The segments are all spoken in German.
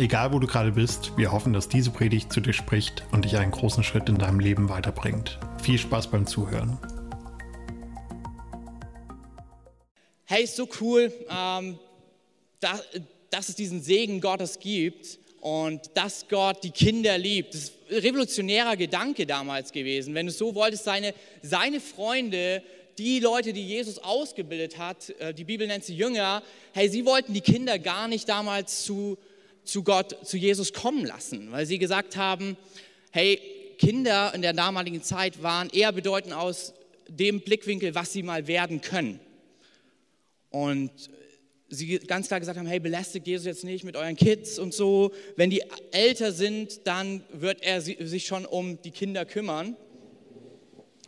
Egal wo du gerade bist, wir hoffen, dass diese Predigt zu dir spricht und dich einen großen Schritt in deinem Leben weiterbringt. Viel Spaß beim Zuhören. Hey, ist so cool, ähm, dass, dass es diesen Segen Gottes gibt und dass Gott die Kinder liebt. Das ist ein revolutionärer Gedanke damals gewesen. Wenn du es so wolltest, seine, seine Freunde, die Leute, die Jesus ausgebildet hat, äh, die Bibel nennt sie Jünger, hey, sie wollten die Kinder gar nicht damals zu zu Gott, zu Jesus kommen lassen, weil sie gesagt haben, hey, Kinder in der damaligen Zeit waren eher bedeutend aus dem Blickwinkel, was sie mal werden können. Und sie ganz klar gesagt haben, hey, belästigt Jesus jetzt nicht mit euren Kids und so. Wenn die älter sind, dann wird er sich schon um die Kinder kümmern.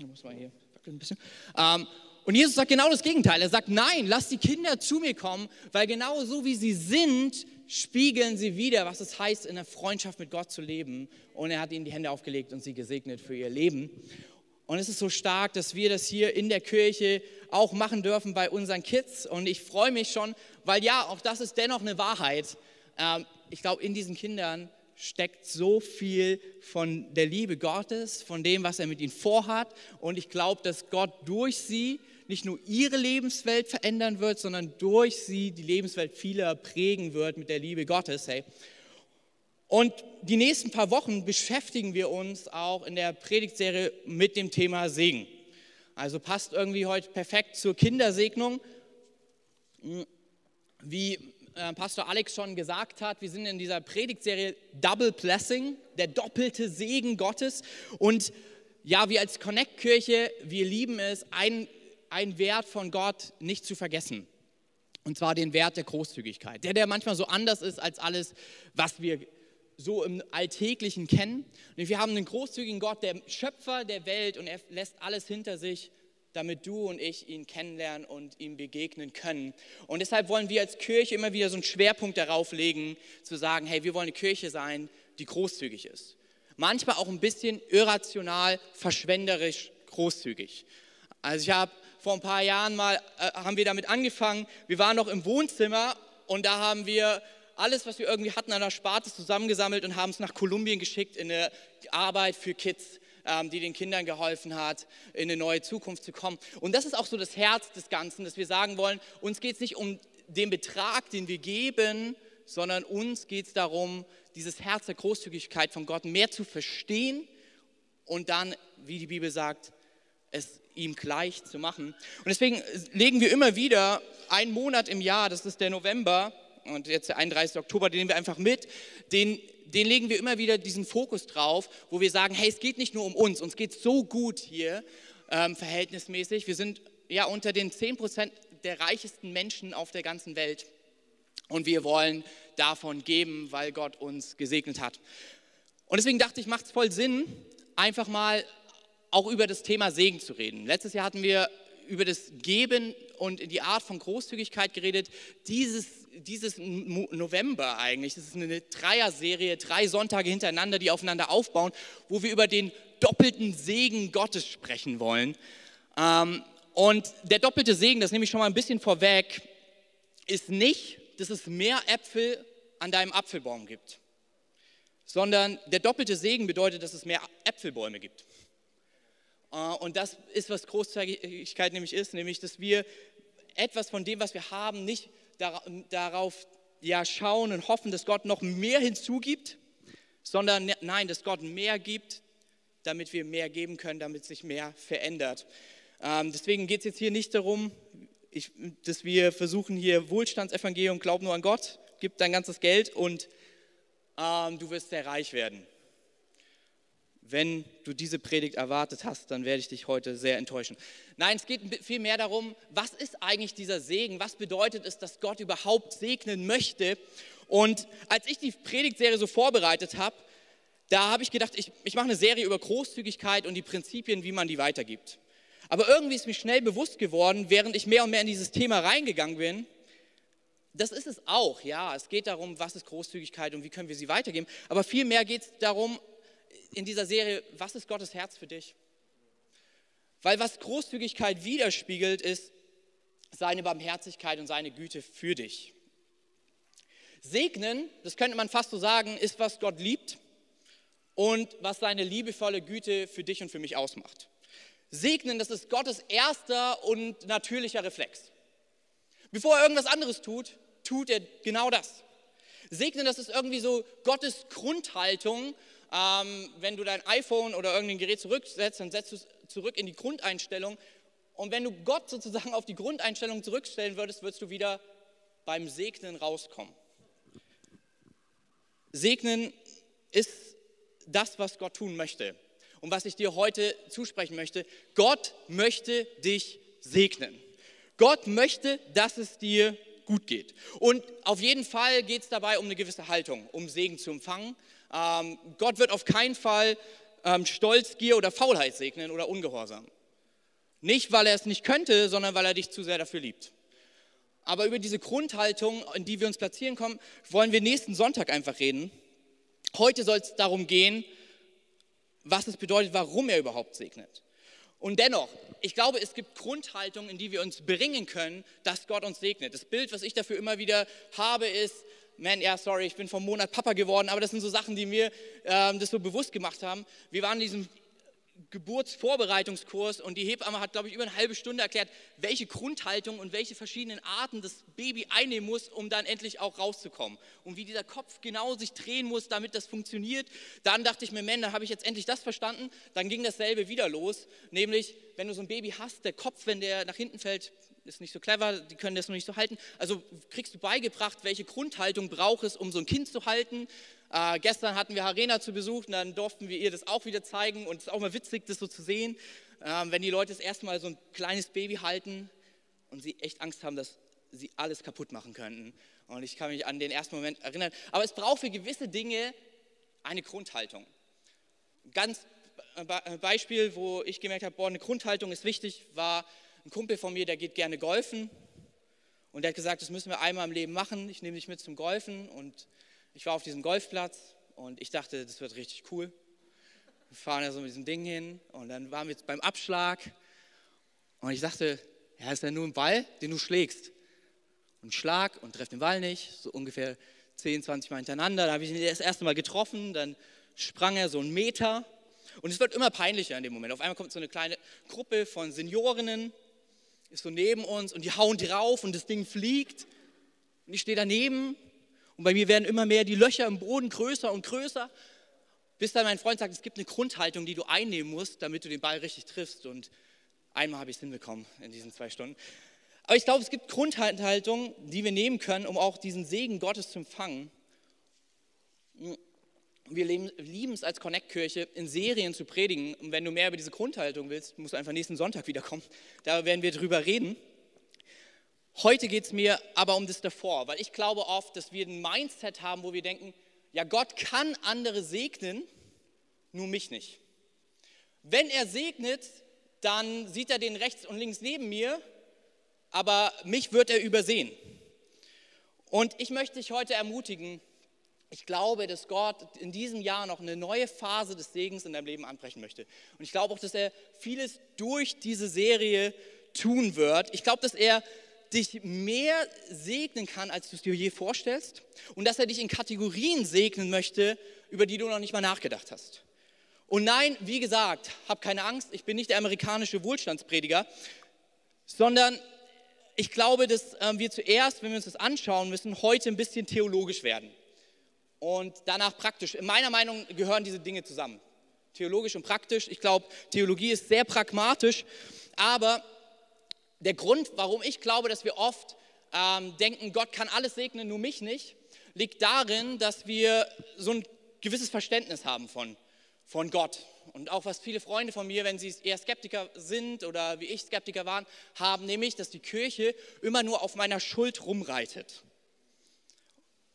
Muss mal hier ein bisschen. Ähm, und Jesus sagt genau das Gegenteil. Er sagt, nein, lass die Kinder zu mir kommen, weil genau so wie sie sind, spiegeln sie wieder, was es heißt, in der Freundschaft mit Gott zu leben. Und er hat ihnen die Hände aufgelegt und sie gesegnet für ihr Leben. Und es ist so stark, dass wir das hier in der Kirche auch machen dürfen bei unseren Kids. Und ich freue mich schon, weil ja, auch das ist dennoch eine Wahrheit. Ähm, ich glaube, in diesen Kindern steckt so viel von der Liebe Gottes, von dem, was er mit ihnen vorhat. Und ich glaube, dass Gott durch sie nicht nur ihre Lebenswelt verändern wird, sondern durch sie die Lebenswelt vieler prägen wird mit der Liebe Gottes. Hey. Und die nächsten paar Wochen beschäftigen wir uns auch in der Predigtserie mit dem Thema Segen. Also passt irgendwie heute perfekt zur Kindersegnung. Wie äh, Pastor Alex schon gesagt hat, wir sind in dieser Predigtserie Double Blessing, der doppelte Segen Gottes. Und ja, wir als Connect-Kirche, wir lieben es, ein einen Wert von Gott nicht zu vergessen. Und zwar den Wert der Großzügigkeit. Der, der manchmal so anders ist als alles, was wir so im Alltäglichen kennen. Und wir haben einen großzügigen Gott, der Schöpfer der Welt und er lässt alles hinter sich, damit du und ich ihn kennenlernen und ihm begegnen können. Und deshalb wollen wir als Kirche immer wieder so einen Schwerpunkt darauf legen, zu sagen, hey, wir wollen eine Kirche sein, die großzügig ist. Manchmal auch ein bisschen irrational, verschwenderisch großzügig. Also ich habe vor ein paar Jahren mal, äh, haben wir damit angefangen. Wir waren noch im Wohnzimmer und da haben wir alles, was wir irgendwie hatten an der Sparte zusammengesammelt und haben es nach Kolumbien geschickt in eine Arbeit für Kids, ähm, die den Kindern geholfen hat, in eine neue Zukunft zu kommen. Und das ist auch so das Herz des Ganzen, dass wir sagen wollen, uns geht es nicht um den Betrag, den wir geben, sondern uns geht es darum, dieses Herz der Großzügigkeit von Gott mehr zu verstehen und dann, wie die Bibel sagt, es ihm gleich zu machen. Und deswegen legen wir immer wieder einen Monat im Jahr, das ist der November und jetzt der 31. Oktober, den nehmen wir einfach mit, den, den legen wir immer wieder diesen Fokus drauf, wo wir sagen, hey, es geht nicht nur um uns, uns geht so gut hier ähm, verhältnismäßig. Wir sind ja unter den 10 Prozent der reichesten Menschen auf der ganzen Welt und wir wollen davon geben, weil Gott uns gesegnet hat. Und deswegen dachte ich, macht es voll Sinn, einfach mal auch über das Thema Segen zu reden. Letztes Jahr hatten wir über das Geben und die Art von Großzügigkeit geredet. Dieses, dieses November eigentlich, das ist eine Dreier-Serie, drei Sonntage hintereinander, die aufeinander aufbauen, wo wir über den doppelten Segen Gottes sprechen wollen. Ähm, und der doppelte Segen, das nehme ich schon mal ein bisschen vorweg, ist nicht, dass es mehr Äpfel an deinem Apfelbaum gibt, sondern der doppelte Segen bedeutet, dass es mehr Äpfelbäume gibt. Äh, und das ist, was Großzügigkeit nämlich ist, nämlich, dass wir etwas von dem, was wir haben, nicht darauf ja, schauen und hoffen, dass Gott noch mehr hinzugibt, sondern ne, nein, dass Gott mehr gibt, damit wir mehr geben können, damit sich mehr verändert. Ähm, deswegen geht es jetzt hier nicht darum, ich, dass wir versuchen hier Wohlstandsevangelium, glaub nur an Gott, gib dein ganzes Geld und ähm, du wirst sehr reich werden. Wenn du diese Predigt erwartet hast, dann werde ich dich heute sehr enttäuschen. Nein, es geht vielmehr darum, was ist eigentlich dieser Segen? Was bedeutet es, dass Gott überhaupt segnen möchte? Und als ich die Predigtserie so vorbereitet habe, da habe ich gedacht, ich, ich mache eine Serie über Großzügigkeit und die Prinzipien, wie man die weitergibt. Aber irgendwie ist mir schnell bewusst geworden, während ich mehr und mehr in dieses Thema reingegangen bin, das ist es auch, ja. Es geht darum, was ist Großzügigkeit und wie können wir sie weitergeben. Aber vielmehr geht es darum, in dieser Serie, was ist Gottes Herz für dich? Weil was Großzügigkeit widerspiegelt, ist seine Barmherzigkeit und seine Güte für dich. Segnen, das könnte man fast so sagen, ist, was Gott liebt und was seine liebevolle Güte für dich und für mich ausmacht. Segnen, das ist Gottes erster und natürlicher Reflex. Bevor er irgendwas anderes tut, tut er genau das. Segnen, das ist irgendwie so Gottes Grundhaltung. Ähm, wenn du dein iPhone oder irgendein Gerät zurücksetzt, dann setzt du es zurück in die Grundeinstellung. Und wenn du Gott sozusagen auf die Grundeinstellung zurückstellen würdest, würdest du wieder beim Segnen rauskommen. Segnen ist das, was Gott tun möchte. Und was ich dir heute zusprechen möchte, Gott möchte dich segnen. Gott möchte, dass es dir gut geht. Und auf jeden Fall geht es dabei um eine gewisse Haltung, um Segen zu empfangen. Ähm, Gott wird auf keinen Fall ähm, Stolz, Gier oder Faulheit segnen oder Ungehorsam. Nicht, weil er es nicht könnte, sondern weil er dich zu sehr dafür liebt. Aber über diese Grundhaltung, in die wir uns platzieren kommen, wollen wir nächsten Sonntag einfach reden. Heute soll es darum gehen, was es bedeutet, warum er überhaupt segnet. Und dennoch, ich glaube, es gibt Grundhaltungen, in die wir uns bringen können, dass Gott uns segnet. Das Bild, was ich dafür immer wieder habe, ist, man, ja, sorry, ich bin vom Monat Papa geworden, aber das sind so Sachen, die mir ähm, das so bewusst gemacht haben. Wir waren in diesem Geburtsvorbereitungskurs und die Hebamme hat, glaube ich, über eine halbe Stunde erklärt, welche Grundhaltung und welche verschiedenen Arten das Baby einnehmen muss, um dann endlich auch rauszukommen. Und wie dieser Kopf genau sich drehen muss, damit das funktioniert. Dann dachte ich mir, man, dann habe ich jetzt endlich das verstanden. Dann ging dasselbe wieder los, nämlich, wenn du so ein Baby hast, der Kopf, wenn der nach hinten fällt, ist nicht so clever, die können das noch nicht so halten. Also kriegst du beigebracht, welche Grundhaltung braucht es, um so ein Kind zu halten. Äh, gestern hatten wir Harena zu Besuch und dann durften wir ihr das auch wieder zeigen und es ist auch mal witzig, das so zu sehen, äh, wenn die Leute das erste Mal so ein kleines Baby halten und sie echt Angst haben, dass sie alles kaputt machen könnten. Und ich kann mich an den ersten Moment erinnern. Aber es braucht für gewisse Dinge eine Grundhaltung. Ganz äh, Beispiel, wo ich gemerkt habe, boah, eine Grundhaltung ist wichtig, war ein Kumpel von mir, der geht gerne golfen. Und der hat gesagt, das müssen wir einmal im Leben machen. Ich nehme dich mit zum Golfen. Und ich war auf diesem Golfplatz und ich dachte, das wird richtig cool. Wir fahren ja so mit diesem Ding hin. Und dann waren wir beim Abschlag. Und ich dachte, ja, ist ja nur ein Ball, den du schlägst. Und Schlag und treffe den Ball nicht, so ungefähr 10, 20 Mal hintereinander. Da habe ich ihn das erste Mal getroffen, dann sprang er so einen Meter. Und es wird immer peinlicher in dem Moment. Auf einmal kommt so eine kleine Gruppe von Seniorinnen ist so neben uns und die hauen drauf und das Ding fliegt. Und ich stehe daneben und bei mir werden immer mehr die Löcher im Boden größer und größer, bis dann mein Freund sagt, es gibt eine Grundhaltung, die du einnehmen musst, damit du den Ball richtig triffst. Und einmal habe ich es hinbekommen in diesen zwei Stunden. Aber ich glaube, es gibt Grundhaltungen, die wir nehmen können, um auch diesen Segen Gottes zu empfangen wir lieben es als Connect-Kirche, in Serien zu predigen. Und wenn du mehr über diese Grundhaltung willst, musst du einfach nächsten Sonntag wiederkommen. Da werden wir drüber reden. Heute geht es mir aber um das davor, weil ich glaube oft, dass wir ein Mindset haben, wo wir denken, ja, Gott kann andere segnen, nur mich nicht. Wenn er segnet, dann sieht er den rechts und links neben mir, aber mich wird er übersehen. Und ich möchte dich heute ermutigen, ich glaube, dass Gott in diesem Jahr noch eine neue Phase des Segens in deinem Leben anbrechen möchte. Und ich glaube auch, dass er vieles durch diese Serie tun wird. Ich glaube, dass er dich mehr segnen kann, als du es dir je vorstellst. Und dass er dich in Kategorien segnen möchte, über die du noch nicht mal nachgedacht hast. Und nein, wie gesagt, hab keine Angst, ich bin nicht der amerikanische Wohlstandsprediger, sondern ich glaube, dass äh, wir zuerst, wenn wir uns das anschauen müssen, heute ein bisschen theologisch werden und danach praktisch. In meiner Meinung gehören diese Dinge zusammen. Theologisch und praktisch. Ich glaube, Theologie ist sehr pragmatisch, aber der Grund, warum ich glaube, dass wir oft ähm, denken, Gott kann alles segnen, nur mich nicht, liegt darin, dass wir so ein gewisses Verständnis haben von, von Gott. Und auch was viele Freunde von mir, wenn sie eher Skeptiker sind oder wie ich Skeptiker waren, haben, nämlich, dass die Kirche immer nur auf meiner Schuld rumreitet.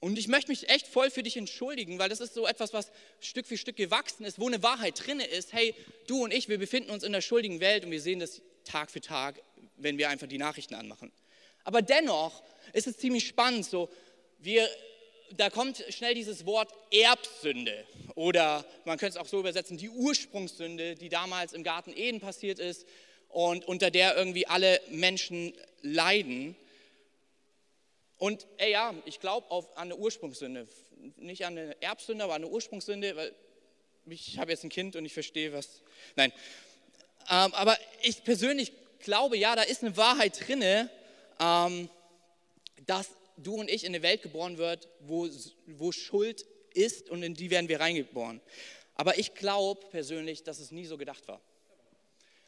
Und ich möchte mich echt voll für dich entschuldigen, weil das ist so etwas, was Stück für Stück gewachsen ist, wo eine Wahrheit drin ist. Hey, du und ich, wir befinden uns in der schuldigen Welt und wir sehen das Tag für Tag, wenn wir einfach die Nachrichten anmachen. Aber dennoch ist es ziemlich spannend, so wir, da kommt schnell dieses Wort Erbsünde oder man könnte es auch so übersetzen, die Ursprungssünde, die damals im Garten Eden passiert ist und unter der irgendwie alle Menschen leiden. Und ey, ja, ich glaube an eine Ursprungssünde. Nicht an eine Erbsünde, aber an eine Ursprungssünde, weil ich habe jetzt ein Kind und ich verstehe, was. Nein. Ähm, aber ich persönlich glaube, ja, da ist eine Wahrheit drinne, ähm, dass du und ich in eine Welt geboren wird, wo, wo Schuld ist und in die werden wir reingeboren. Aber ich glaube persönlich, dass es nie so gedacht war.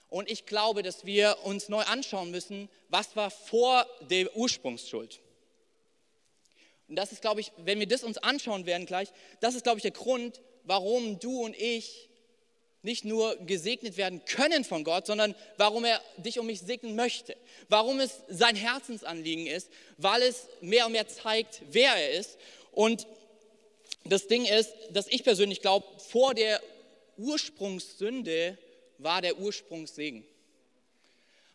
Und ich glaube, dass wir uns neu anschauen müssen, was war vor der Ursprungsschuld. Und das ist, glaube ich, wenn wir das uns anschauen werden gleich, das ist, glaube ich, der Grund, warum du und ich nicht nur gesegnet werden können von Gott, sondern warum er dich und mich segnen möchte. Warum es sein Herzensanliegen ist, weil es mehr und mehr zeigt, wer er ist. Und das Ding ist, dass ich persönlich glaube, vor der Ursprungssünde war der Ursprungssegen.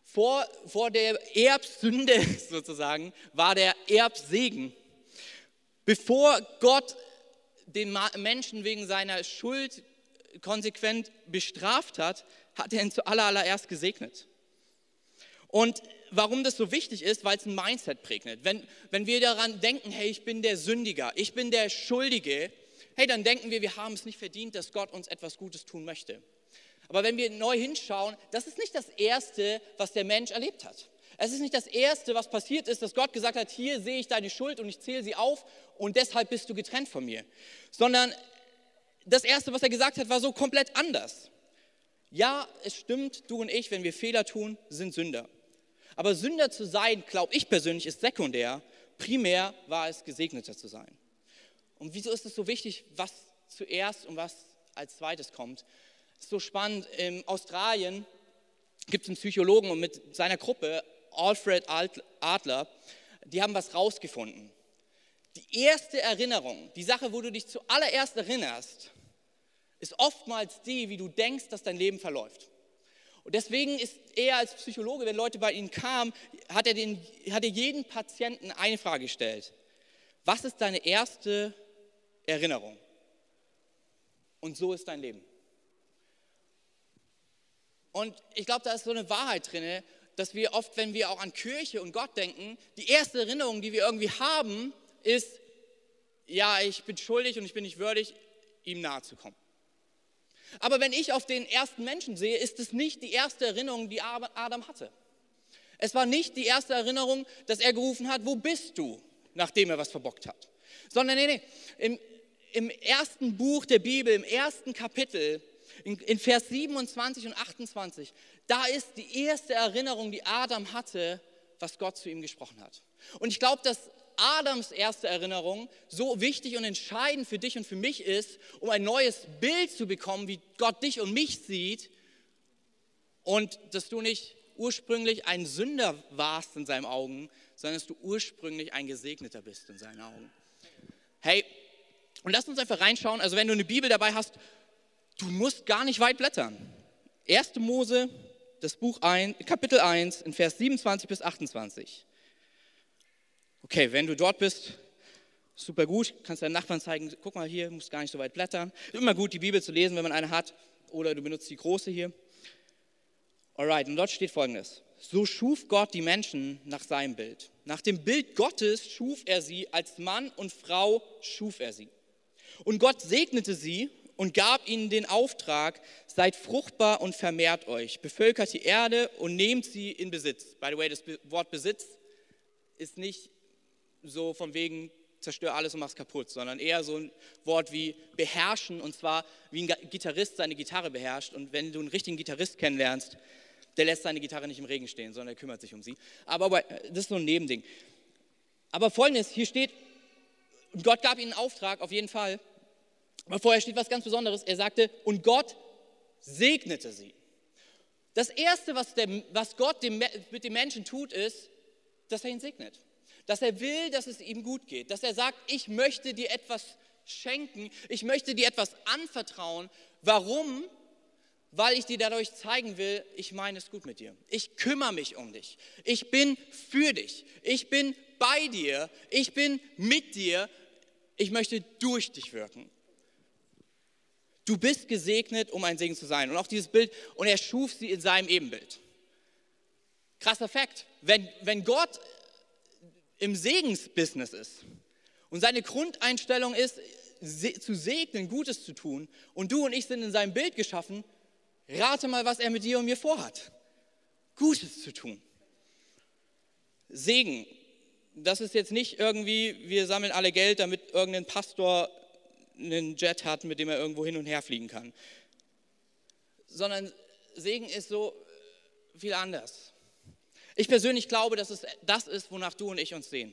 Vor, vor der Erbsünde sozusagen war der Erbsegen. Bevor Gott den Menschen wegen seiner Schuld konsequent bestraft hat, hat er ihn zuallererst gesegnet. Und warum das so wichtig ist, weil es ein Mindset prägnet. Wenn, wenn wir daran denken, hey, ich bin der Sündiger, ich bin der Schuldige, hey, dann denken wir, wir haben es nicht verdient, dass Gott uns etwas Gutes tun möchte. Aber wenn wir neu hinschauen, das ist nicht das Erste, was der Mensch erlebt hat. Es ist nicht das Erste, was passiert ist, dass Gott gesagt hat, hier sehe ich deine Schuld und ich zähle sie auf und deshalb bist du getrennt von mir. Sondern das Erste, was er gesagt hat, war so komplett anders. Ja, es stimmt, du und ich, wenn wir Fehler tun, sind Sünder. Aber Sünder zu sein, glaube ich persönlich, ist sekundär. Primär war es, gesegneter zu sein. Und wieso ist es so wichtig, was zuerst und was als zweites kommt? Es ist so spannend. In Australien gibt es einen Psychologen und mit seiner Gruppe, Alfred Adler, die haben was rausgefunden. Die erste Erinnerung, die Sache, wo du dich zuallererst erinnerst, ist oftmals die, wie du denkst, dass dein Leben verläuft. Und deswegen ist er als Psychologe, wenn Leute bei ihm kamen, hat er, den, hat er jeden Patienten eine Frage gestellt. Was ist deine erste Erinnerung? Und so ist dein Leben. Und ich glaube, da ist so eine Wahrheit drin, dass wir oft, wenn wir auch an Kirche und Gott denken, die erste Erinnerung, die wir irgendwie haben, ist, ja, ich bin schuldig und ich bin nicht würdig, ihm nahe zu kommen. Aber wenn ich auf den ersten Menschen sehe, ist es nicht die erste Erinnerung, die Adam hatte. Es war nicht die erste Erinnerung, dass er gerufen hat, wo bist du, nachdem er was verbockt hat. Sondern nee, nee, im, im ersten Buch der Bibel, im ersten Kapitel, in, in Vers 27 und 28, da ist die erste Erinnerung, die Adam hatte, was Gott zu ihm gesprochen hat. Und ich glaube, dass Adams erste Erinnerung so wichtig und entscheidend für dich und für mich ist, um ein neues Bild zu bekommen, wie Gott dich und mich sieht und dass du nicht ursprünglich ein Sünder warst in seinen Augen, sondern dass du ursprünglich ein Gesegneter bist in seinen Augen. Hey, und lass uns einfach reinschauen, also wenn du eine Bibel dabei hast, du musst gar nicht weit blättern. 1. Mose, das Buch 1, Kapitel 1, in Vers 27 bis 28. Okay, wenn du dort bist, super gut, kannst deinen Nachbarn zeigen, guck mal hier, musst gar nicht so weit blättern. Immer gut, die Bibel zu lesen, wenn man eine hat, oder du benutzt die große hier. Alright, und dort steht folgendes. So schuf Gott die Menschen nach seinem Bild. Nach dem Bild Gottes schuf er sie, als Mann und Frau schuf er sie. Und Gott segnete sie und gab ihnen den Auftrag, seid fruchtbar und vermehrt euch, bevölkert die Erde und nehmt sie in Besitz. By the way, das Wort Besitz ist nicht so von wegen zerstör alles und mach's kaputt, sondern eher so ein Wort wie beherrschen und zwar wie ein Gitarrist seine Gitarre beherrscht. Und wenn du einen richtigen Gitarrist kennenlernst, der lässt seine Gitarre nicht im Regen stehen, sondern er kümmert sich um sie. Aber, aber das ist so ein Nebending. Aber folgendes, hier steht, Gott gab ihnen einen Auftrag, auf jeden Fall. Aber vorher steht was ganz Besonderes. Er sagte, und Gott segnete sie. Das Erste, was, der, was Gott dem, mit dem Menschen tut, ist, dass er ihn segnet. Dass er will, dass es ihm gut geht. Dass er sagt, ich möchte dir etwas schenken. Ich möchte dir etwas anvertrauen. Warum? Weil ich dir dadurch zeigen will, ich meine es gut mit dir. Ich kümmere mich um dich. Ich bin für dich. Ich bin bei dir. Ich bin mit dir. Ich möchte durch dich wirken. Du bist gesegnet, um ein Segen zu sein. Und auch dieses Bild, und er schuf sie in seinem Ebenbild. Krasser Fakt. Wenn, wenn Gott im Segensbusiness ist und seine Grundeinstellung ist, zu segnen, Gutes zu tun, und du und ich sind in seinem Bild geschaffen, rate mal, was er mit dir und mir vorhat. Gutes zu tun. Segen. Das ist jetzt nicht irgendwie, wir sammeln alle Geld, damit irgendein Pastor einen Jet hat, mit dem er irgendwo hin und her fliegen kann. Sondern Segen ist so viel anders. Ich persönlich glaube, dass es das ist, wonach du und ich uns sehen.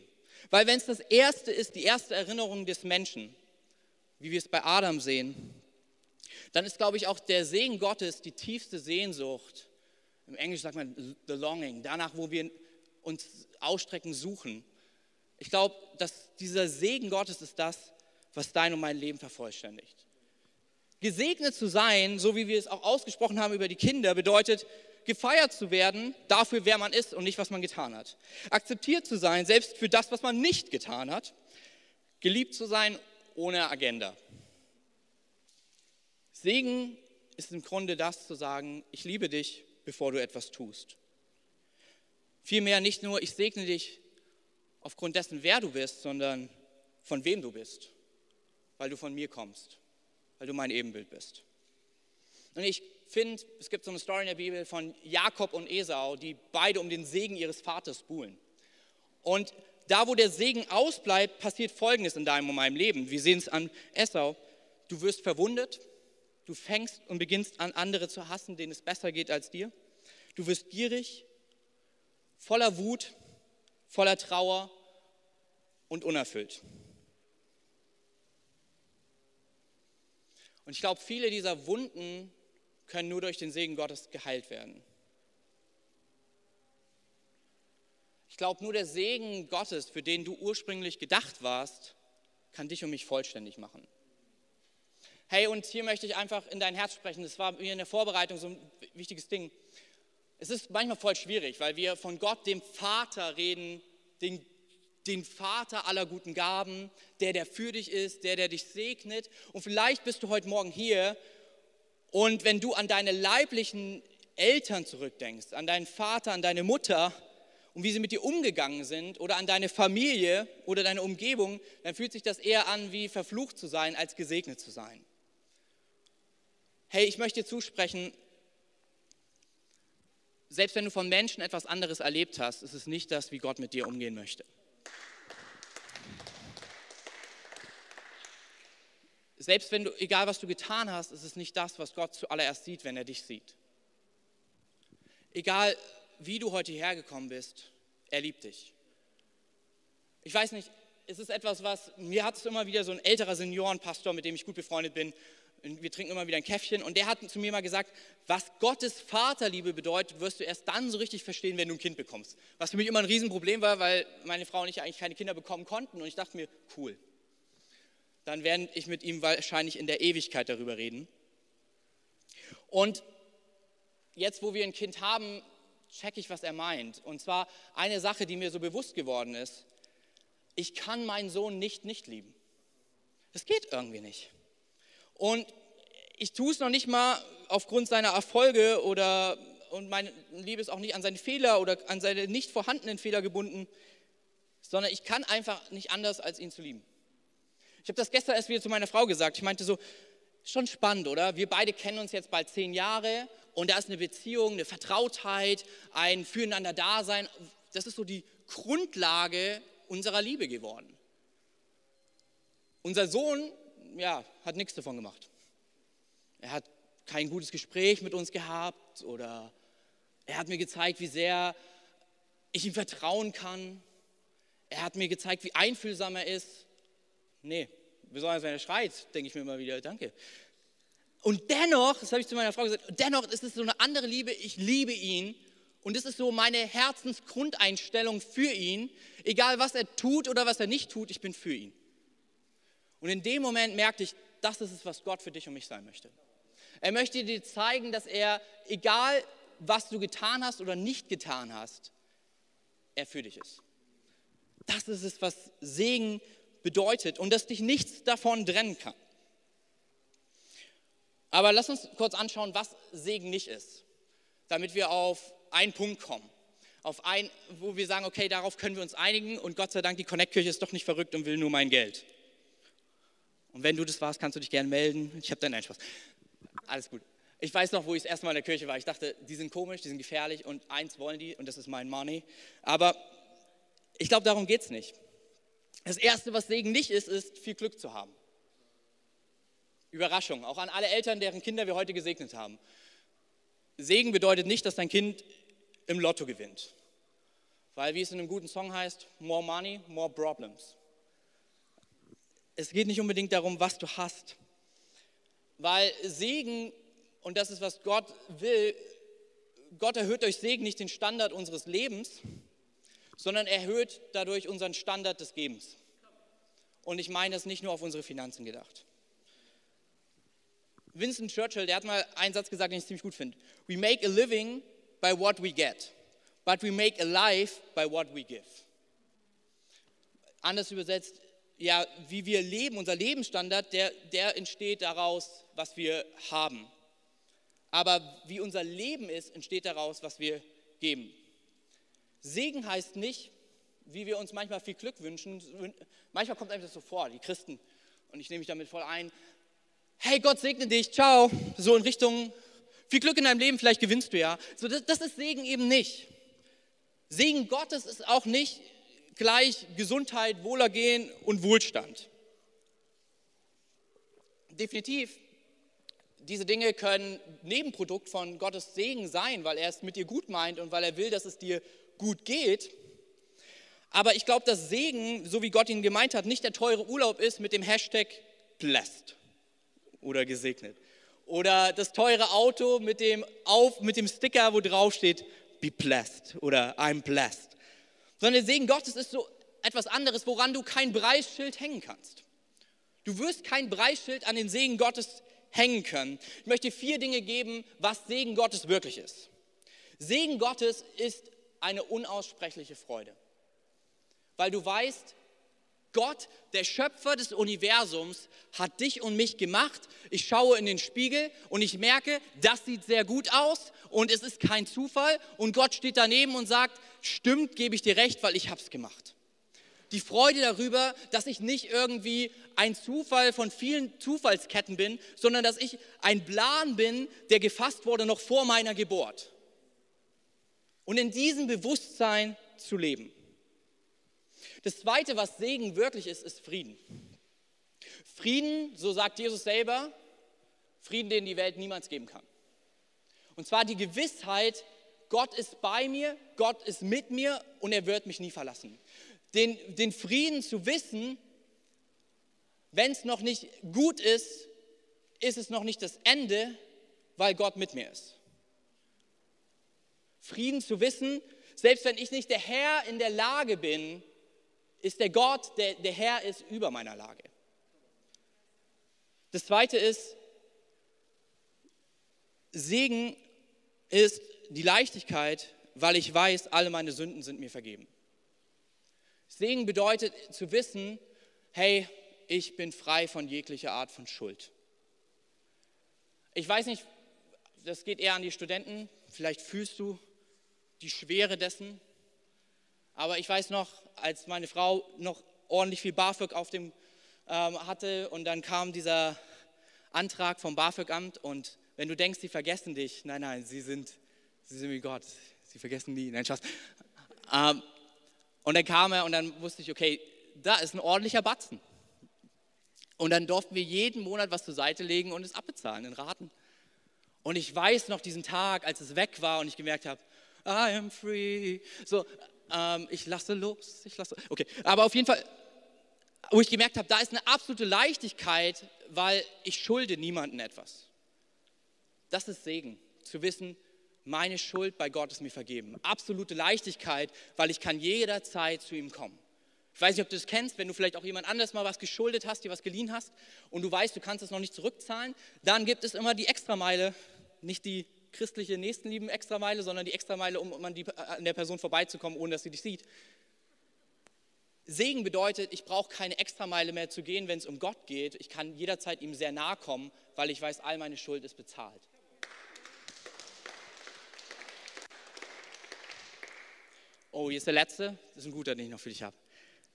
Weil wenn es das Erste ist, die erste Erinnerung des Menschen, wie wir es bei Adam sehen, dann ist, glaube ich, auch der Segen Gottes die tiefste Sehnsucht. Im Englisch sagt man the longing, danach, wo wir uns ausstrecken, suchen. Ich glaube, dass dieser Segen Gottes ist das, was dein und mein Leben vervollständigt. Gesegnet zu sein, so wie wir es auch ausgesprochen haben über die Kinder, bedeutet, gefeiert zu werden dafür, wer man ist und nicht, was man getan hat. Akzeptiert zu sein, selbst für das, was man nicht getan hat. Geliebt zu sein ohne Agenda. Segen ist im Grunde das zu sagen, ich liebe dich, bevor du etwas tust. Vielmehr nicht nur, ich segne dich aufgrund dessen, wer du bist, sondern von wem du bist weil du von mir kommst, weil du mein Ebenbild bist. Und ich finde, es gibt so eine Story in der Bibel von Jakob und Esau, die beide um den Segen ihres Vaters buhlen. Und da, wo der Segen ausbleibt, passiert Folgendes in deinem und meinem Leben. Wir sehen es an Esau. Du wirst verwundet, du fängst und beginnst an, andere zu hassen, denen es besser geht als dir. Du wirst gierig, voller Wut, voller Trauer und unerfüllt. Und ich glaube, viele dieser Wunden können nur durch den Segen Gottes geheilt werden. Ich glaube, nur der Segen Gottes, für den du ursprünglich gedacht warst, kann dich und mich vollständig machen. Hey, und hier möchte ich einfach in dein Herz sprechen. Das war mir in der Vorbereitung so ein wichtiges Ding. Es ist manchmal voll schwierig, weil wir von Gott, dem Vater, reden, den den Vater aller guten Gaben, der, der für dich ist, der, der dich segnet. Und vielleicht bist du heute Morgen hier und wenn du an deine leiblichen Eltern zurückdenkst, an deinen Vater, an deine Mutter und wie sie mit dir umgegangen sind oder an deine Familie oder deine Umgebung, dann fühlt sich das eher an, wie verflucht zu sein, als gesegnet zu sein. Hey, ich möchte dir zusprechen, selbst wenn du von Menschen etwas anderes erlebt hast, ist es nicht das, wie Gott mit dir umgehen möchte. Selbst wenn du, egal was du getan hast, ist es nicht das, was Gott zuallererst sieht, wenn er dich sieht. Egal wie du heute hierher gekommen bist, er liebt dich. Ich weiß nicht, es ist etwas, was, mir hat es immer wieder so ein älterer Seniorenpastor, mit dem ich gut befreundet bin, wir trinken immer wieder ein Käffchen und der hat zu mir mal gesagt, was Gottes Vaterliebe bedeutet, wirst du erst dann so richtig verstehen, wenn du ein Kind bekommst. Was für mich immer ein Riesenproblem war, weil meine Frau und ich eigentlich keine Kinder bekommen konnten und ich dachte mir, cool, dann werde ich mit ihm wahrscheinlich in der Ewigkeit darüber reden. Und jetzt, wo wir ein Kind haben, checke ich, was er meint. Und zwar eine Sache, die mir so bewusst geworden ist. Ich kann meinen Sohn nicht nicht lieben. Das geht irgendwie nicht. Und ich tue es noch nicht mal aufgrund seiner Erfolge oder und meine Liebe ist auch nicht an seine Fehler oder an seine nicht vorhandenen Fehler gebunden, sondern ich kann einfach nicht anders, als ihn zu lieben. Ich habe das gestern erst wieder zu meiner Frau gesagt. Ich meinte so, schon spannend, oder? Wir beide kennen uns jetzt bald zehn Jahre und da ist eine Beziehung, eine Vertrautheit, ein Füreinander-Dasein. Das ist so die Grundlage unserer Liebe geworden. Unser Sohn, ja, hat nichts davon gemacht. Er hat kein gutes Gespräch mit uns gehabt oder er hat mir gezeigt, wie sehr ich ihm vertrauen kann. Er hat mir gezeigt, wie einfühlsam er ist. Nee, besonders wenn er schreit, denke ich mir immer wieder, danke. Und dennoch, das habe ich zu meiner Frau gesagt, dennoch ist es so eine andere Liebe, ich liebe ihn und das ist so meine Herzensgrundeinstellung für ihn. Egal was er tut oder was er nicht tut, ich bin für ihn. Und in dem Moment merkte ich, das ist es, was Gott für dich und mich sein möchte. Er möchte dir zeigen, dass er, egal was du getan hast oder nicht getan hast, er für dich ist. Das ist es, was Segen bedeutet und dass dich nichts davon trennen kann. Aber lass uns kurz anschauen, was Segen nicht ist, damit wir auf einen Punkt kommen. Auf ein, wo wir sagen, okay, darauf können wir uns einigen und Gott sei Dank, die Connect-Kirche ist doch nicht verrückt und will nur mein Geld. Und wenn du das warst, kannst du dich gerne melden. Ich habe deinen Spaß. Alles gut. Ich weiß noch, wo ich das erste Mal in der Kirche war. Ich dachte, die sind komisch, die sind gefährlich und eins wollen die und das ist mein Money. Aber ich glaube, darum geht es nicht. Das Erste, was Segen nicht ist, ist viel Glück zu haben. Überraschung, auch an alle Eltern, deren Kinder wir heute gesegnet haben. Segen bedeutet nicht, dass dein Kind im Lotto gewinnt. Weil, wie es in einem guten Song heißt, more money, more problems. Es geht nicht unbedingt darum, was du hast. Weil Segen, und das ist, was Gott will, Gott erhöht durch Segen nicht den Standard unseres Lebens, sondern erhöht dadurch unseren Standard des Gebens. Und ich meine das nicht nur auf unsere Finanzen gedacht. Winston Churchill, der hat mal einen Satz gesagt, den ich ziemlich gut finde. We make a living by what we get, but we make a life by what we give. Anders übersetzt, ja, wie wir leben, unser Lebensstandard, der, der entsteht daraus, was wir haben. Aber wie unser Leben ist, entsteht daraus, was wir geben. Segen heißt nicht, wie wir uns manchmal viel Glück wünschen. Manchmal kommt einem das so vor, die Christen, und ich nehme mich damit voll ein, hey, Gott segne dich, ciao, so in Richtung, viel Glück in deinem Leben, vielleicht gewinnst du ja. So, das, das ist Segen eben nicht. Segen Gottes ist auch nicht gleich Gesundheit, Wohlergehen und Wohlstand. Definitiv, diese Dinge können Nebenprodukt von Gottes Segen sein, weil er es mit dir gut meint und weil er will, dass es dir gut geht. Aber ich glaube, dass Segen, so wie Gott ihn gemeint hat, nicht der teure Urlaub ist mit dem Hashtag blessed oder gesegnet. Oder das teure Auto mit dem, auf, mit dem Sticker, wo drauf steht, be blessed oder I'm blessed. Sondern der Segen Gottes ist so etwas anderes, woran du kein Preisschild hängen kannst. Du wirst kein Preisschild an den Segen Gottes hängen können. Ich möchte vier Dinge geben, was Segen Gottes wirklich ist. Segen Gottes ist eine unaussprechliche Freude, weil du weißt, Gott, der Schöpfer des Universums, hat dich und mich gemacht. Ich schaue in den Spiegel und ich merke, das sieht sehr gut aus und es ist kein Zufall. Und Gott steht daneben und sagt, stimmt, gebe ich dir recht, weil ich es gemacht. Die Freude darüber, dass ich nicht irgendwie ein Zufall von vielen Zufallsketten bin, sondern dass ich ein Plan bin, der gefasst wurde noch vor meiner Geburt. Und in diesem Bewusstsein zu leben. Das Zweite, was Segen wirklich ist, ist Frieden. Frieden, so sagt Jesus selber, Frieden, den die Welt niemals geben kann. Und zwar die Gewissheit, Gott ist bei mir, Gott ist mit mir und er wird mich nie verlassen. Den, den Frieden zu wissen, wenn es noch nicht gut ist, ist es noch nicht das Ende, weil Gott mit mir ist. Frieden zu wissen, selbst wenn ich nicht der Herr in der Lage bin, ist der Gott, der der Herr ist über meiner Lage. Das zweite ist, Segen ist die Leichtigkeit, weil ich weiß, alle meine Sünden sind mir vergeben. Segen bedeutet zu wissen, hey, ich bin frei von jeglicher Art von Schuld. Ich weiß nicht, das geht eher an die Studenten, vielleicht fühlst du die Schwere dessen, aber ich weiß noch, als meine Frau noch ordentlich viel BAföG auf dem ähm, hatte und dann kam dieser Antrag vom BAföG-Amt und wenn du denkst, sie vergessen dich, nein, nein, sie sind, sie sind wie Gott, sie vergessen nie, nein, Spaß. Ähm, und dann kam er und dann wusste ich, okay, da ist ein ordentlicher Batzen. Und dann durften wir jeden Monat was zur Seite legen und es abbezahlen in Raten. Und ich weiß noch diesen Tag, als es weg war und ich gemerkt habe, I am free. So, ähm, ich lasse los, ich lasse. Okay, aber auf jeden Fall, wo ich gemerkt habe, da ist eine absolute Leichtigkeit, weil ich schulde niemandem etwas. Das ist Segen, zu wissen, meine Schuld bei Gott ist mir vergeben. Absolute Leichtigkeit, weil ich kann jederzeit zu ihm kommen. Ich weiß nicht, ob du das kennst, wenn du vielleicht auch jemand anders mal was geschuldet hast, dir was geliehen hast und du weißt, du kannst es noch nicht zurückzahlen, dann gibt es immer die Extrameile, nicht die christliche Nächstenlieben Extrameile, sondern die Extrameile, um an, die, an der Person vorbeizukommen, ohne dass sie dich sieht. Segen bedeutet, ich brauche keine Extrameile mehr zu gehen, wenn es um Gott geht. Ich kann jederzeit ihm sehr nahe kommen, weil ich weiß, all meine Schuld ist bezahlt. Oh, hier ist der letzte. Das ist ein guter, den ich noch für dich habe.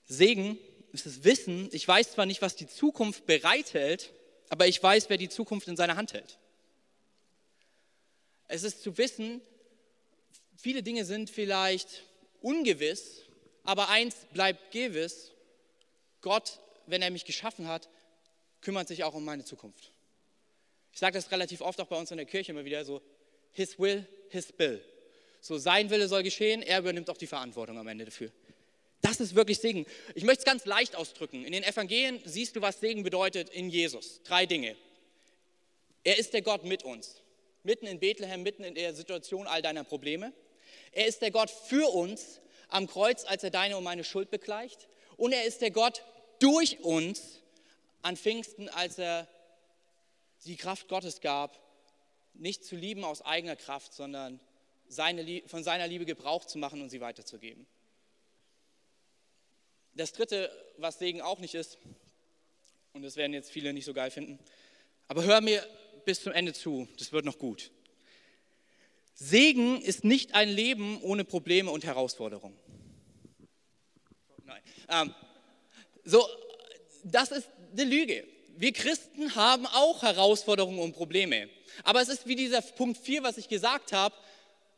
Segen ist das Wissen. Ich weiß zwar nicht, was die Zukunft bereithält, aber ich weiß, wer die Zukunft in seiner Hand hält. Es ist zu wissen, viele Dinge sind vielleicht ungewiss, aber eins bleibt gewiss. Gott, wenn er mich geschaffen hat, kümmert sich auch um meine Zukunft. Ich sage das relativ oft auch bei uns in der Kirche immer wieder so, His will, His bill. So, sein Wille soll geschehen, er übernimmt auch die Verantwortung am Ende dafür. Das ist wirklich Segen. Ich möchte es ganz leicht ausdrücken. In den Evangelien siehst du, was Segen bedeutet in Jesus. Drei Dinge. Er ist der Gott mit uns. Mitten in Bethlehem, mitten in der Situation all deiner Probleme. Er ist der Gott für uns am Kreuz, als er deine und meine Schuld begleicht. Und er ist der Gott durch uns an Pfingsten, als er die Kraft Gottes gab, nicht zu lieben aus eigener Kraft, sondern seine, von seiner Liebe Gebrauch zu machen und sie weiterzugeben. Das dritte, was Segen auch nicht ist, und das werden jetzt viele nicht so geil finden, aber hör mir bis zum Ende zu, das wird noch gut. Segen ist nicht ein Leben ohne Probleme und Herausforderungen. Nein. Ähm, so, das ist eine Lüge. Wir Christen haben auch Herausforderungen und Probleme. Aber es ist wie dieser Punkt 4, was ich gesagt habe.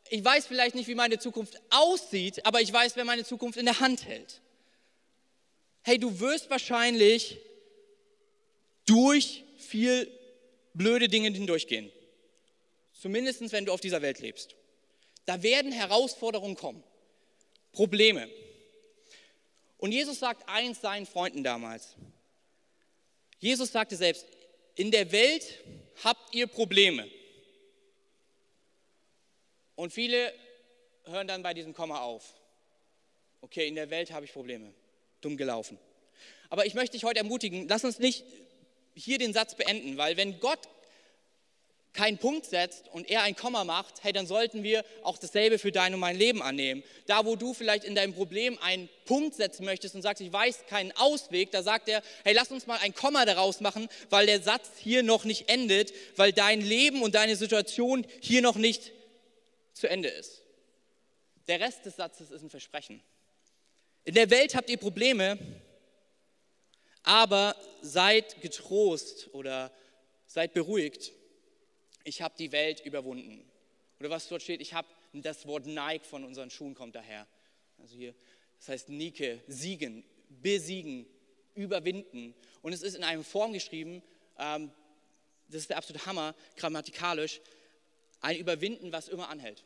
Ich weiß vielleicht nicht, wie meine Zukunft aussieht, aber ich weiß, wer meine Zukunft in der Hand hält hey, du wirst wahrscheinlich durch viel blöde Dinge hindurchgehen. Zumindest wenn du auf dieser Welt lebst. Da werden Herausforderungen kommen, Probleme. Und Jesus sagt eins seinen Freunden damals. Jesus sagte selbst, in der Welt habt ihr Probleme. Und viele hören dann bei diesem Komma auf. Okay, in der Welt habe ich Probleme dumm gelaufen. Aber ich möchte dich heute ermutigen, lass uns nicht hier den Satz beenden, weil wenn Gott keinen Punkt setzt und er ein Komma macht, hey, dann sollten wir auch dasselbe für dein und mein Leben annehmen. Da, wo du vielleicht in deinem Problem einen Punkt setzen möchtest und sagst, ich weiß keinen Ausweg, da sagt er, hey, lass uns mal ein Komma daraus machen, weil der Satz hier noch nicht endet, weil dein Leben und deine Situation hier noch nicht zu Ende ist. Der Rest des Satzes ist ein Versprechen. In der Welt habt ihr Probleme, aber seid getrost oder seid beruhigt. Ich habe die Welt überwunden. Oder was dort steht, ich habe das Wort Nike von unseren Schuhen kommt daher. Also hier, das heißt Nike, siegen, besiegen, überwinden. Und es ist in einer Form geschrieben, ähm, das ist der absolute Hammer, grammatikalisch, ein Überwinden, was immer anhält.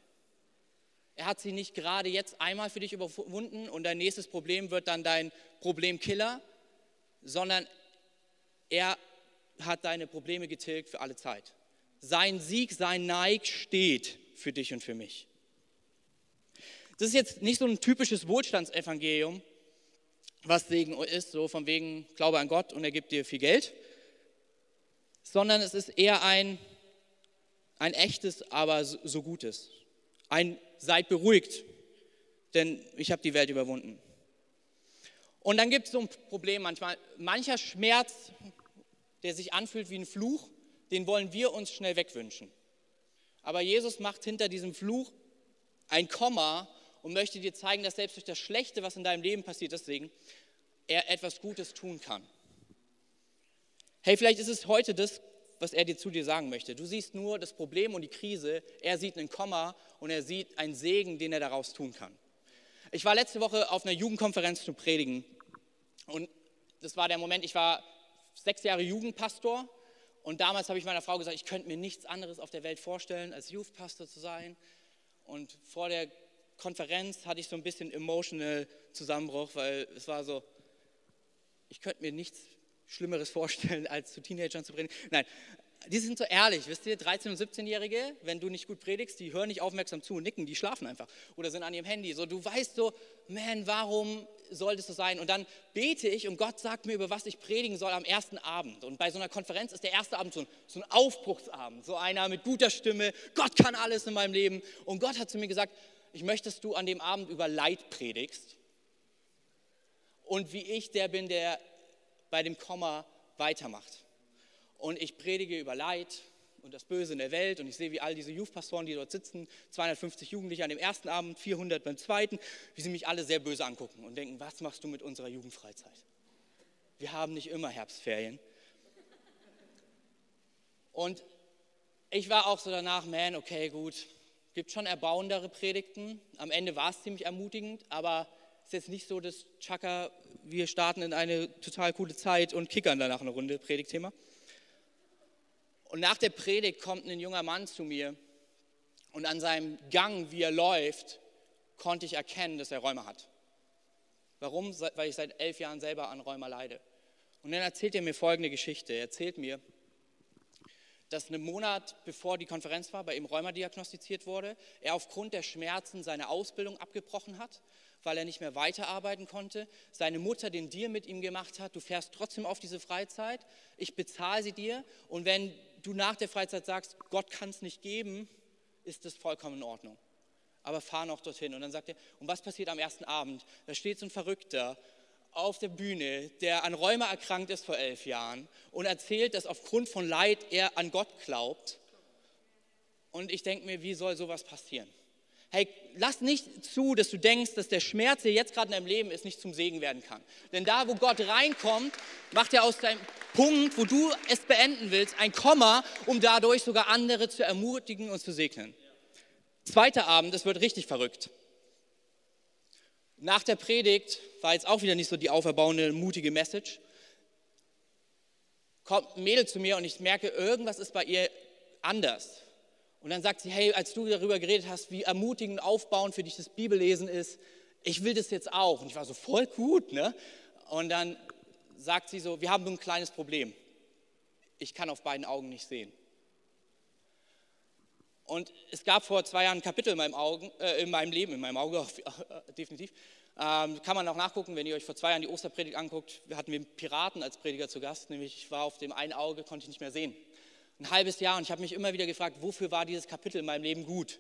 Er hat sie nicht gerade jetzt einmal für dich überwunden und dein nächstes Problem wird dann dein Problemkiller, sondern er hat deine Probleme getilgt für alle Zeit. Sein Sieg, sein Neig steht für dich und für mich. Das ist jetzt nicht so ein typisches Wohlstandsevangelium, was Segen ist, so von wegen Glaube an Gott und er gibt dir viel Geld, sondern es ist eher ein, ein echtes, aber so gutes. Ein seid beruhigt, denn ich habe die Welt überwunden. Und dann gibt es so ein Problem manchmal. Mancher Schmerz, der sich anfühlt wie ein Fluch, den wollen wir uns schnell wegwünschen. Aber Jesus macht hinter diesem Fluch ein Komma und möchte dir zeigen, dass selbst durch das Schlechte, was in deinem Leben passiert, deswegen, er etwas Gutes tun kann. Hey, vielleicht ist es heute das was er dir zu dir sagen möchte. Du siehst nur das Problem und die Krise, er sieht einen Komma und er sieht einen Segen, den er daraus tun kann. Ich war letzte Woche auf einer Jugendkonferenz zu predigen und das war der Moment, ich war sechs Jahre Jugendpastor und damals habe ich meiner Frau gesagt, ich könnte mir nichts anderes auf der Welt vorstellen, als Youthpastor zu sein. Und vor der Konferenz hatte ich so ein bisschen emotional Zusammenbruch, weil es war so, ich könnte mir nichts Schlimmeres vorstellen, als zu Teenagern zu predigen. Nein, die sind so ehrlich, wisst ihr, 13- und 17-Jährige, wenn du nicht gut predigst, die hören nicht aufmerksam zu nicken, die schlafen einfach oder sind an ihrem Handy. So, du weißt so, man, warum soll das so sein? Und dann bete ich und Gott sagt mir, über was ich predigen soll am ersten Abend. Und bei so einer Konferenz ist der erste Abend so ein, so ein Aufbruchsabend, so einer mit guter Stimme, Gott kann alles in meinem Leben. Und Gott hat zu mir gesagt, ich möchte, dass du an dem Abend über Leid predigst und wie ich der bin, der bei dem Komma weitermacht. Und ich predige über Leid und das Böse in der Welt und ich sehe, wie all diese Youth-Pastoren, die dort sitzen, 250 Jugendliche an dem ersten Abend, 400 beim zweiten, wie sie mich alle sehr böse angucken und denken, was machst du mit unserer Jugendfreizeit? Wir haben nicht immer Herbstferien. Und ich war auch so danach, man, okay, gut, gibt schon erbauendere Predigten. Am Ende war es ziemlich ermutigend, aber es ist jetzt nicht so, dass Chaka, wir starten in eine total coole Zeit und kickern danach eine Runde Predigtthema. Und nach der Predigt kommt ein junger Mann zu mir und an seinem Gang, wie er läuft, konnte ich erkennen, dass er Rheuma hat. Warum? Weil ich seit elf Jahren selber an Rheuma leide. Und dann erzählt er mir folgende Geschichte. Er erzählt mir, dass einen Monat bevor die Konferenz war, bei ihm Rheuma diagnostiziert wurde, er aufgrund der Schmerzen seine Ausbildung abgebrochen hat, weil er nicht mehr weiterarbeiten konnte. Seine Mutter den Deal mit ihm gemacht hat, du fährst trotzdem auf diese Freizeit, ich bezahle sie dir und wenn du nach der Freizeit sagst, Gott kann es nicht geben, ist das vollkommen in Ordnung. Aber fahr noch dorthin. Und dann sagt er, und was passiert am ersten Abend? Da steht so ein Verrückter auf der Bühne, der an Rheuma erkrankt ist vor elf Jahren und erzählt, dass aufgrund von Leid er an Gott glaubt. Und ich denke mir, wie soll sowas passieren? Hey, lass nicht zu, dass du denkst, dass der Schmerz, der jetzt gerade in deinem Leben ist, nicht zum Segen werden kann. Denn da, wo Gott reinkommt, macht er aus deinem Punkt, wo du es beenden willst, ein Komma, um dadurch sogar andere zu ermutigen und zu segnen. Zweiter Abend, es wird richtig verrückt. Nach der Predigt war jetzt auch wieder nicht so die auferbauende, mutige Message. Kommt ein Mädel zu mir und ich merke, irgendwas ist bei ihr anders. Und dann sagt sie, hey, als du darüber geredet hast, wie ermutigend und aufbauend für dich das Bibellesen ist, ich will das jetzt auch. Und ich war so voll gut. Ne? Und dann sagt sie so, wir haben nur ein kleines Problem. Ich kann auf beiden Augen nicht sehen. Und es gab vor zwei Jahren ein Kapitel in meinem, Augen, äh, in meinem Leben, in meinem Auge äh, definitiv. Ähm, kann man auch nachgucken, wenn ihr euch vor zwei Jahren die Osterpredigt anguckt. Wir hatten wir Piraten als Prediger zu Gast, nämlich ich war auf dem einen Auge, konnte ich nicht mehr sehen ein halbes Jahr und ich habe mich immer wieder gefragt, wofür war dieses Kapitel in meinem Leben gut?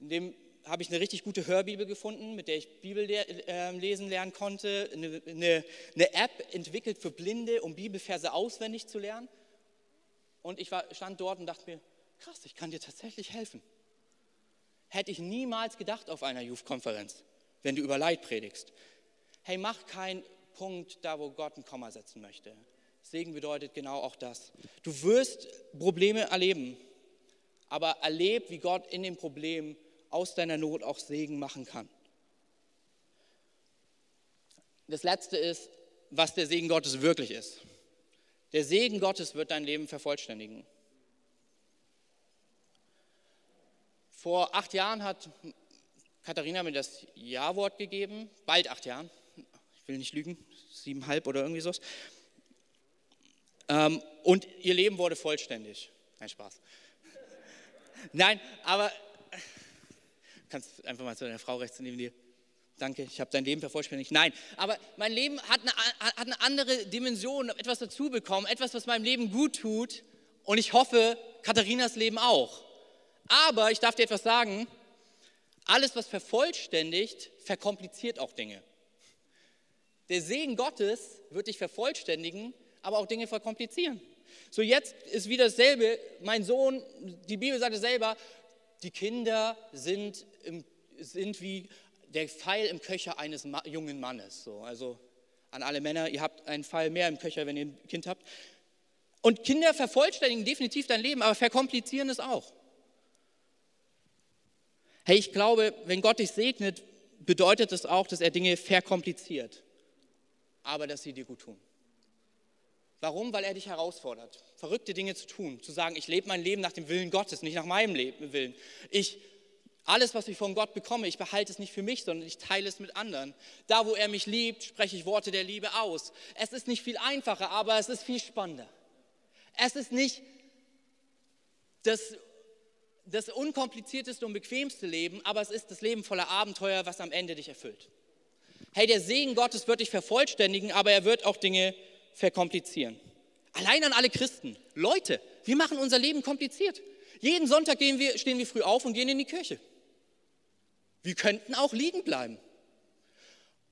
In dem habe ich eine richtig gute Hörbibel gefunden, mit der ich Bibel ähm, lesen lernen konnte, eine, eine, eine, App entwickelt für Blinde, um Bibelverse auswendig zu lernen. Und ich war, stand dort und dachte mir, krass, ich kann dir tatsächlich helfen. Hätte ich niemals gedacht auf einer Youth-Konferenz, wenn du über Leid predigst. Hey, mach keinen Punkt da, wo Gott ein Komma setzen möchte. Segen bedeutet genau auch das. Du wirst Probleme erleben, aber erleb, wie Gott in dem Problem aus deiner Not auch Segen machen kann. Das letzte ist, was der Segen Gottes wirklich ist. Der Segen Gottes wird dein Leben vervollständigen. Vor acht Jahren hat Katharina mir das Ja-Wort gegeben, bald acht Jahren, ich will nicht lügen, siebeneinhalb oder irgendwie so. Ähm, und ihr Leben wurde vollständig. Kein Spaß. Nein, aber kannst einfach mal zu deiner Frau rechts neben dir. Danke, ich habe dein Leben vervollständigt. Nein, aber mein Leben hat eine, hat eine andere Dimension, etwas dazu bekommen, etwas, was meinem Leben gut tut. Und ich hoffe, Katharinas Leben auch. Aber ich darf dir etwas sagen, alles, was vervollständigt, verkompliziert auch Dinge. Der Segen Gottes wird dich vervollständigen, aber auch Dinge verkomplizieren. So jetzt ist wieder dasselbe, mein Sohn, die Bibel sagt es selber, die Kinder sind, im, sind wie der Pfeil im Köcher eines jungen Mannes. So, also an alle Männer, ihr habt einen Pfeil mehr im Köcher, wenn ihr ein Kind habt. Und Kinder vervollständigen definitiv dein Leben, aber verkomplizieren es auch. Hey, ich glaube, wenn Gott dich segnet, bedeutet das auch, dass er Dinge verkompliziert, aber dass sie dir gut tun. Warum? Weil er dich herausfordert, verrückte Dinge zu tun, zu sagen, ich lebe mein Leben nach dem Willen Gottes, nicht nach meinem Leben, Willen. Ich, alles, was ich von Gott bekomme, ich behalte es nicht für mich, sondern ich teile es mit anderen. Da, wo er mich liebt, spreche ich Worte der Liebe aus. Es ist nicht viel einfacher, aber es ist viel spannender. Es ist nicht das, das unkomplizierteste und bequemste Leben, aber es ist das Leben voller Abenteuer, was am Ende dich erfüllt. Hey, der Segen Gottes wird dich vervollständigen, aber er wird auch Dinge verkomplizieren. Allein an alle Christen. Leute, wir machen unser Leben kompliziert. Jeden Sonntag wir, stehen wir früh auf und gehen in die Kirche. Wir könnten auch liegen bleiben.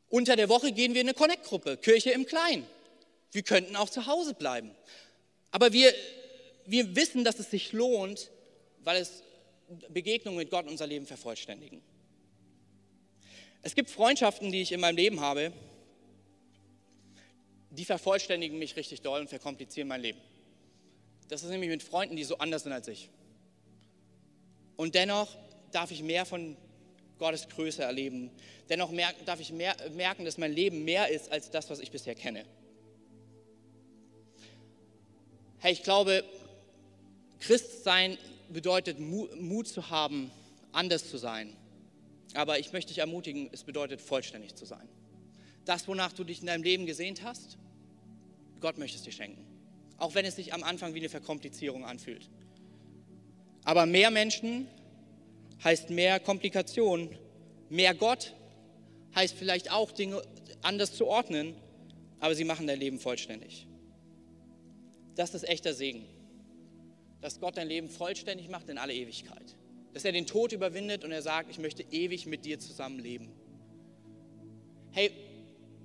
Unter der Woche gehen wir in eine Connect-Gruppe, Kirche im Kleinen. Wir könnten auch zu Hause bleiben. Aber wir, wir wissen, dass es sich lohnt, weil es Begegnungen mit Gott unser Leben vervollständigen. Es gibt Freundschaften, die ich in meinem Leben habe, die vervollständigen mich richtig doll und verkomplizieren mein Leben. Das ist nämlich mit Freunden, die so anders sind als ich. Und dennoch darf ich mehr von Gottes Größe erleben. Dennoch darf ich merken, dass mein Leben mehr ist als das, was ich bisher kenne. Hey, ich glaube, Christsein bedeutet Mut zu haben, anders zu sein. Aber ich möchte dich ermutigen, es bedeutet vollständig zu sein. Das, wonach du dich in deinem Leben gesehnt hast, Gott möchte es dir schenken. Auch wenn es sich am Anfang wie eine Verkomplizierung anfühlt. Aber mehr Menschen heißt mehr Komplikation. Mehr Gott heißt vielleicht auch Dinge anders zu ordnen, aber sie machen dein Leben vollständig. Das ist echter Segen. Dass Gott dein Leben vollständig macht in alle Ewigkeit. Dass er den Tod überwindet und er sagt, ich möchte ewig mit dir zusammenleben. Hey,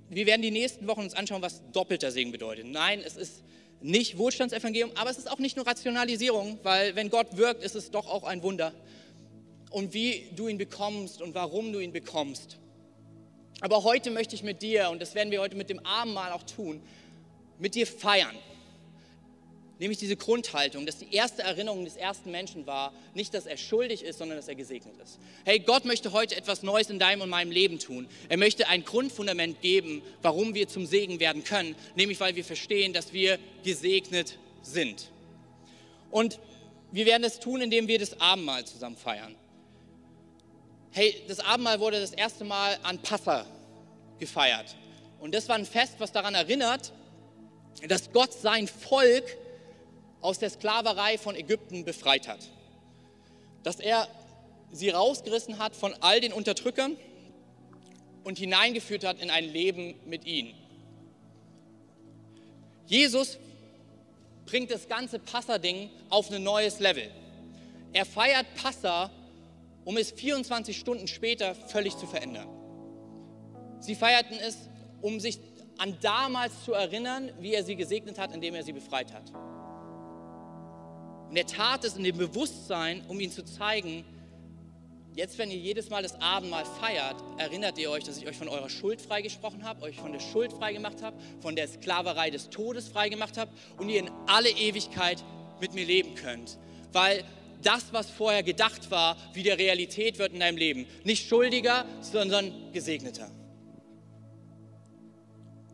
wir werden die nächsten Wochen uns anschauen, was doppelter Segen bedeutet. Nein, es ist nicht Wohlstandsevangelium, aber es ist auch nicht nur Rationalisierung, weil wenn Gott wirkt, ist es doch auch ein Wunder. Und wie du ihn bekommst und warum du ihn bekommst. Aber heute möchte ich mit dir, und das werden wir heute mit dem Abendmahl auch tun, mit dir feiern. Nämlich diese Grundhaltung, dass die erste Erinnerung des ersten Menschen war, nicht, dass er schuldig ist, sondern dass er gesegnet ist. Hey, Gott möchte heute etwas Neues in deinem und meinem Leben tun. Er möchte ein Grundfundament geben, warum wir zum Segen werden können, nämlich weil wir verstehen, dass wir gesegnet sind. Und wir werden es tun, indem wir das Abendmahl zusammen feiern. Hey, das Abendmahl wurde das erste Mal an Passa gefeiert. Und das war ein Fest, was daran erinnert, dass Gott sein Volk aus der Sklaverei von Ägypten befreit hat. Dass er sie rausgerissen hat von all den Unterdrückern und hineingeführt hat in ein Leben mit ihnen. Jesus bringt das ganze Passa-Ding auf ein neues Level. Er feiert Passa, um es 24 Stunden später völlig zu verändern. Sie feierten es, um sich an damals zu erinnern, wie er sie gesegnet hat, indem er sie befreit hat. Und er tat es in dem Bewusstsein, um ihnen zu zeigen, jetzt, wenn ihr jedes Mal das Abendmahl feiert, erinnert ihr euch, dass ich euch von eurer Schuld freigesprochen habe, euch von der Schuld freigemacht habe, von der Sklaverei des Todes freigemacht habe und ihr in alle Ewigkeit mit mir leben könnt. Weil das, was vorher gedacht war, wieder Realität wird in deinem Leben. Nicht schuldiger, sondern gesegneter.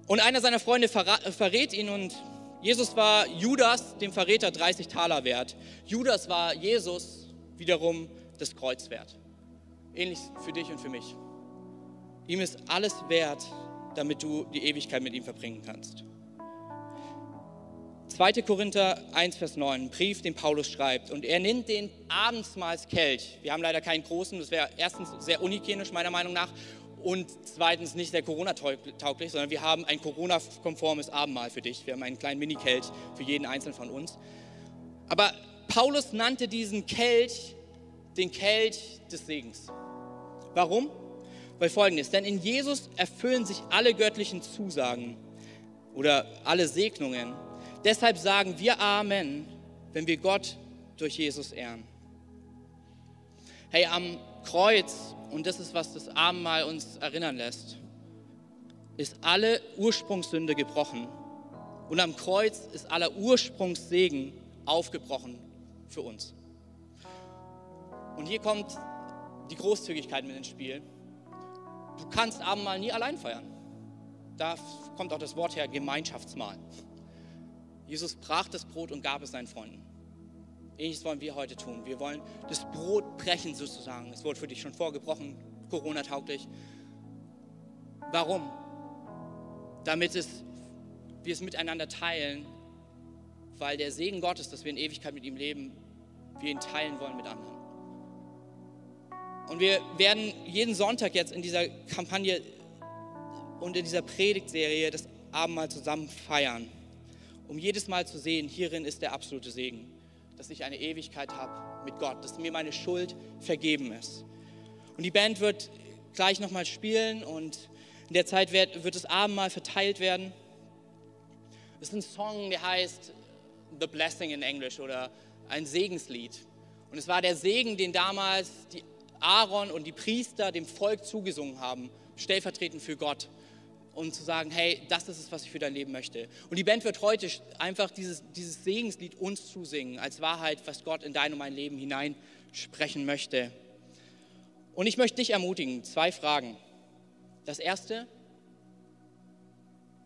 Und einer seiner Freunde verrät ihn und Jesus war Judas, dem Verräter, 30 Taler wert. Judas war Jesus wiederum das Kreuz wert. Ähnlich für dich und für mich. Ihm ist alles wert, damit du die Ewigkeit mit ihm verbringen kannst. 2. Korinther 1, Vers 9, ein Brief, den Paulus schreibt. Und er nennt den Abendsmahlskelch. Wir haben leider keinen großen, das wäre erstens sehr unhygienisch meiner Meinung nach und zweitens nicht sehr Corona-tauglich, sondern wir haben ein Corona-konformes Abendmahl für dich. Wir haben einen kleinen Mini-Kelch für jeden einzelnen von uns. Aber Paulus nannte diesen Kelch den Kelch des Segens. Warum? Weil folgendes, denn in Jesus erfüllen sich alle göttlichen Zusagen oder alle Segnungen. Deshalb sagen wir Amen, wenn wir Gott durch Jesus ehren. Hey, am Kreuz und das ist, was das Abendmahl uns erinnern lässt, ist alle Ursprungssünde gebrochen. Und am Kreuz ist aller Ursprungssegen aufgebrochen für uns. Und hier kommt die Großzügigkeit mit ins Spiel. Du kannst Abendmahl nie allein feiern. Da kommt auch das Wort her, Gemeinschaftsmahl. Jesus brach das Brot und gab es seinen Freunden. Ähnliches wollen wir heute tun. Wir wollen das Brot brechen sozusagen. Es wurde für dich schon vorgebrochen, Corona-tauglich. Warum? Damit es, wir es miteinander teilen, weil der Segen Gottes, dass wir in Ewigkeit mit ihm leben, wir ihn teilen wollen mit anderen. Und wir werden jeden Sonntag jetzt in dieser Kampagne und in dieser Predigtserie das Abendmahl zusammen feiern, um jedes Mal zu sehen, hierin ist der absolute Segen, dass ich eine Ewigkeit habe mit Gott, dass mir meine Schuld vergeben ist. Und die Band wird gleich nochmal spielen und in der Zeit wird, wird das Abendmahl verteilt werden. Es ist ein Song, der heißt The Blessing in Englisch oder ein Segenslied. Und es war der Segen, den damals die Aaron und die Priester dem Volk zugesungen haben, stellvertretend für Gott, um zu sagen, hey, das ist es, was ich für dein Leben möchte. Und die Band wird heute einfach dieses, dieses Segenslied uns zusingen, als Wahrheit, was Gott in dein und mein Leben hineinsprechen möchte. Und ich möchte dich ermutigen, zwei Fragen. Das erste,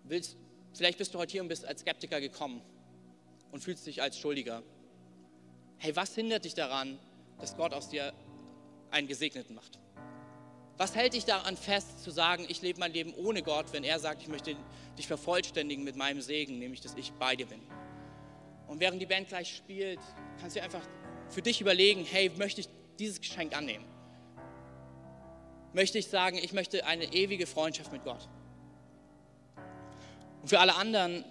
willst, vielleicht bist du heute hier und bist als Skeptiker gekommen und fühlst dich als Schuldiger. Hey, was hindert dich daran, dass Gott aus dir einen Gesegneten macht? Was hält dich daran fest, zu sagen, ich lebe mein Leben ohne Gott, wenn er sagt, ich möchte dich vervollständigen mit meinem Segen, nämlich dass ich bei dir bin? Und während die Band gleich spielt, kannst du einfach für dich überlegen, hey, möchte ich dieses Geschenk annehmen? Möchte ich sagen, ich möchte eine ewige Freundschaft mit Gott? Und für alle anderen,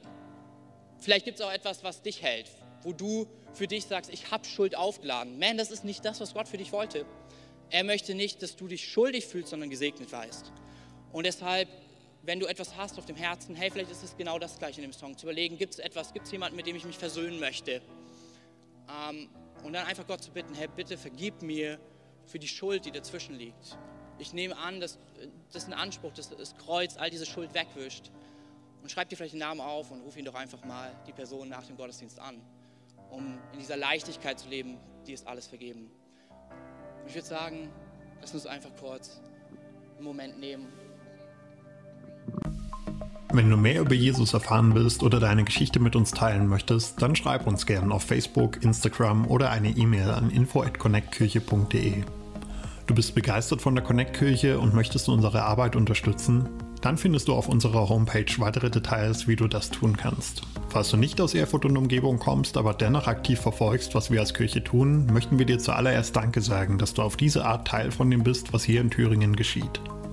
vielleicht gibt es auch etwas, was dich hält, wo du für dich sagst, ich habe Schuld aufgeladen. Man, das ist nicht das, was Gott für dich wollte. Er möchte nicht, dass du dich schuldig fühlst, sondern gesegnet weißt. Und deshalb, wenn du etwas hast auf dem Herzen, hey, vielleicht ist es genau das gleiche in dem Song, zu überlegen, gibt es etwas, gibt es jemanden, mit dem ich mich versöhnen möchte? Ähm, und dann einfach Gott zu bitten, hey, bitte vergib mir für die Schuld, die dazwischen liegt. Ich nehme an, dass das ein Anspruch, dass das Kreuz all diese Schuld wegwischt. Und schreib dir vielleicht den Namen auf und ruf ihn doch einfach mal die Person nach dem Gottesdienst an um in dieser Leichtigkeit zu leben, die ist alles vergeben. Und ich würde sagen, lass uns einfach kurz einen Moment nehmen. Wenn du mehr über Jesus erfahren willst oder deine Geschichte mit uns teilen möchtest, dann schreib uns gerne auf Facebook, Instagram oder eine E-Mail an info@connectkirche.de. Du bist begeistert von der Connect Kirche und möchtest unsere Arbeit unterstützen? Dann findest du auf unserer Homepage weitere Details, wie du das tun kannst. Falls du nicht aus Erfurt und Umgebung kommst, aber dennoch aktiv verfolgst, was wir als Kirche tun, möchten wir dir zuallererst Danke sagen, dass du auf diese Art Teil von dem bist, was hier in Thüringen geschieht.